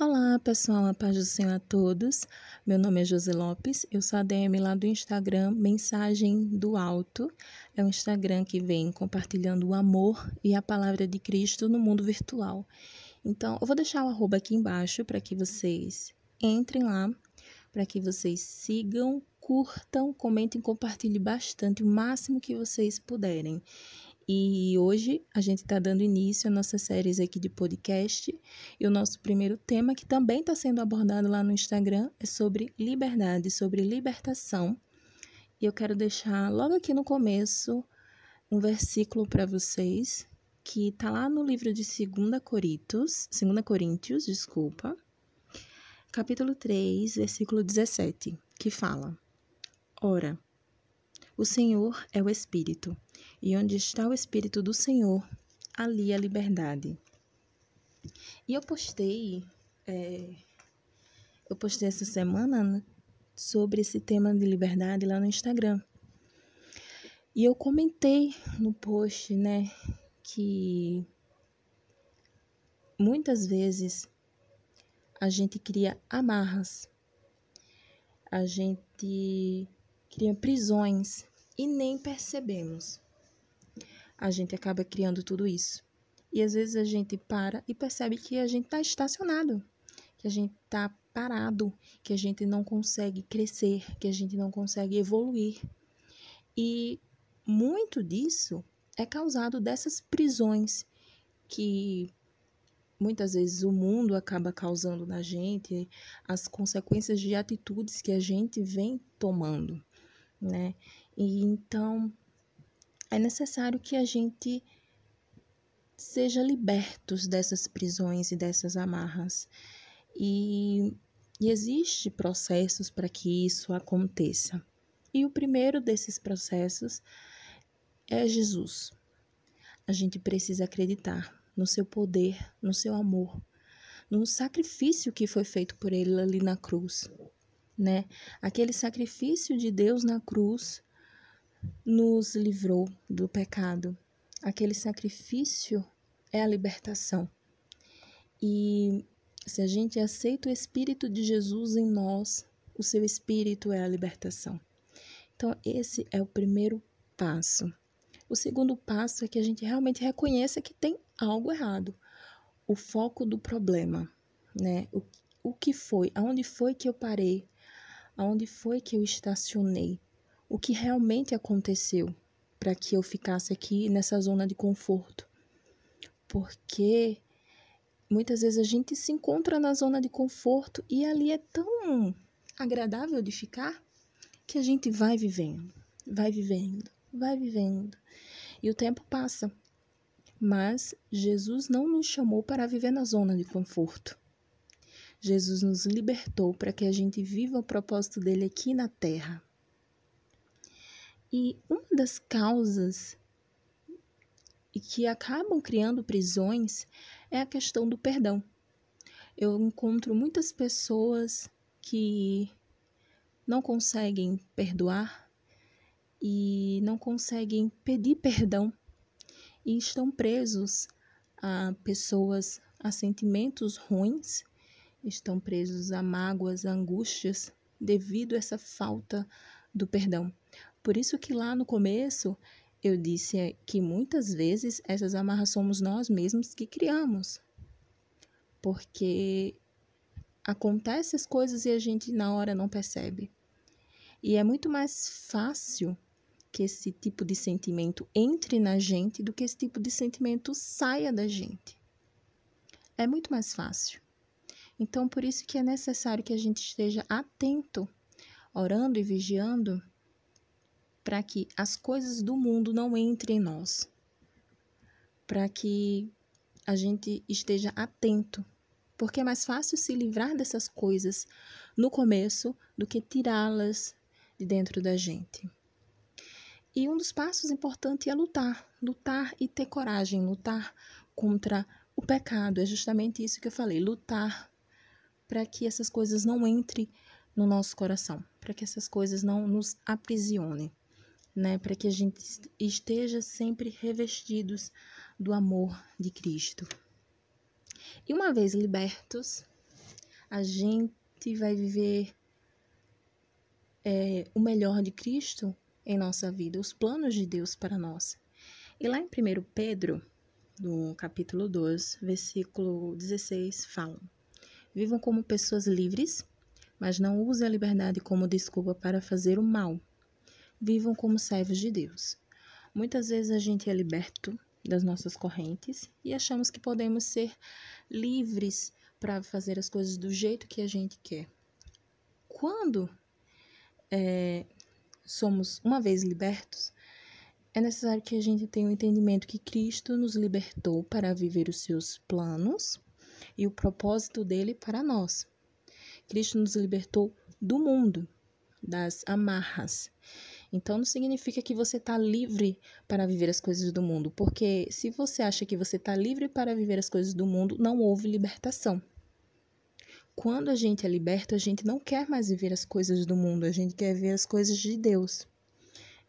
Olá, pessoal, a paz do Senhor a todos. Meu nome é José Lopes, eu sou a DM lá do Instagram Mensagem do Alto. É um Instagram que vem compartilhando o amor e a palavra de Cristo no mundo virtual. Então, eu vou deixar o arroba aqui embaixo para que vocês entrem lá, para que vocês sigam, curtam, comentem, compartilhem bastante, o máximo que vocês puderem. E hoje a gente está dando início às nossas séries aqui de podcast. E o nosso primeiro tema, que também está sendo abordado lá no Instagram, é sobre liberdade, sobre libertação. E eu quero deixar logo aqui no começo um versículo para vocês, que está lá no livro de 2 Coríntios, 2 Coríntios, desculpa, capítulo 3, versículo 17, que fala: Ora, o Senhor é o Espírito, e onde está o Espírito do Senhor, ali a liberdade. E eu postei, é, eu postei essa semana né, sobre esse tema de liberdade lá no Instagram. E eu comentei no post, né, que muitas vezes a gente cria amarras, a gente cria prisões e nem percebemos. A gente acaba criando tudo isso. E às vezes a gente para e percebe que a gente está estacionado, que a gente está parado, que a gente não consegue crescer, que a gente não consegue evoluir. E muito disso é causado dessas prisões que muitas vezes o mundo acaba causando na gente, as consequências de atitudes que a gente vem tomando né? E então é necessário que a gente seja libertos dessas prisões e dessas amarras. E, e existe processos para que isso aconteça. E o primeiro desses processos é Jesus. A gente precisa acreditar no seu poder, no seu amor, no sacrifício que foi feito por ele ali na cruz né? Aquele sacrifício de Deus na cruz nos livrou do pecado. Aquele sacrifício é a libertação. E se a gente aceita o Espírito de Jesus em nós, o seu Espírito é a libertação. Então, esse é o primeiro passo. O segundo passo é que a gente realmente reconheça que tem algo errado. O foco do problema, né? O, o que foi? Aonde foi que eu parei? Aonde foi que eu estacionei, o que realmente aconteceu para que eu ficasse aqui nessa zona de conforto. Porque muitas vezes a gente se encontra na zona de conforto e ali é tão agradável de ficar que a gente vai vivendo, vai vivendo, vai vivendo. E o tempo passa. Mas Jesus não nos chamou para viver na zona de conforto. Jesus nos libertou para que a gente viva o propósito dele aqui na terra. E uma das causas que acabam criando prisões é a questão do perdão. Eu encontro muitas pessoas que não conseguem perdoar e não conseguem pedir perdão e estão presos a pessoas, a sentimentos ruins estão presos a mágoas, a angústias devido a essa falta do perdão. Por isso que lá no começo eu disse que muitas vezes essas amarras somos nós mesmos que criamos. Porque acontecem as coisas e a gente na hora não percebe. E é muito mais fácil que esse tipo de sentimento entre na gente do que esse tipo de sentimento saia da gente. É muito mais fácil. Então, por isso que é necessário que a gente esteja atento, orando e vigiando, para que as coisas do mundo não entrem em nós. Para que a gente esteja atento, porque é mais fácil se livrar dessas coisas no começo do que tirá-las de dentro da gente. E um dos passos importantes é lutar, lutar e ter coragem, lutar contra o pecado. É justamente isso que eu falei, lutar para que essas coisas não entrem no nosso coração, para que essas coisas não nos aprisionem, né? Para que a gente esteja sempre revestidos do amor de Cristo. E uma vez libertos, a gente vai viver é, o melhor de Cristo em nossa vida, os planos de Deus para nós. E lá em 1 Pedro, no capítulo 2, versículo 16, falam: Vivam como pessoas livres, mas não usem a liberdade como desculpa para fazer o mal. Vivam como servos de Deus. Muitas vezes a gente é liberto das nossas correntes e achamos que podemos ser livres para fazer as coisas do jeito que a gente quer. Quando é, somos uma vez libertos, é necessário que a gente tenha o um entendimento que Cristo nos libertou para viver os seus planos e o propósito dele para nós. Cristo nos libertou do mundo, das amarras. Então não significa que você está livre para viver as coisas do mundo, porque se você acha que você está livre para viver as coisas do mundo, não houve libertação. Quando a gente é liberto, a gente não quer mais viver as coisas do mundo, a gente quer ver as coisas de Deus.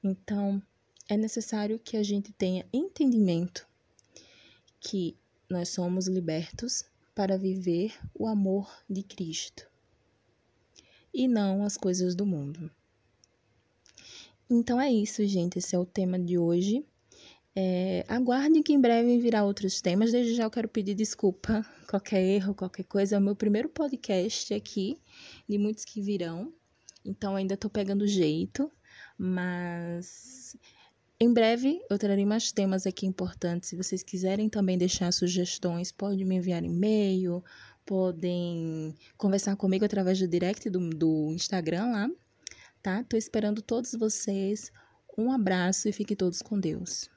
Então, é necessário que a gente tenha entendimento que nós somos libertos para viver o amor de Cristo e não as coisas do mundo. Então é isso, gente. Esse é o tema de hoje. É, aguarde que em breve virá outros temas. Desde já eu quero pedir desculpa, qualquer erro, qualquer coisa. É o meu primeiro podcast aqui, de muitos que virão. Então ainda estou pegando jeito, mas em breve eu trarei mais temas aqui importantes. Se vocês quiserem também deixar sugestões, podem me enviar e-mail, podem conversar comigo através do direct do, do Instagram lá, tá? Tô esperando todos vocês. Um abraço e fiquem todos com Deus.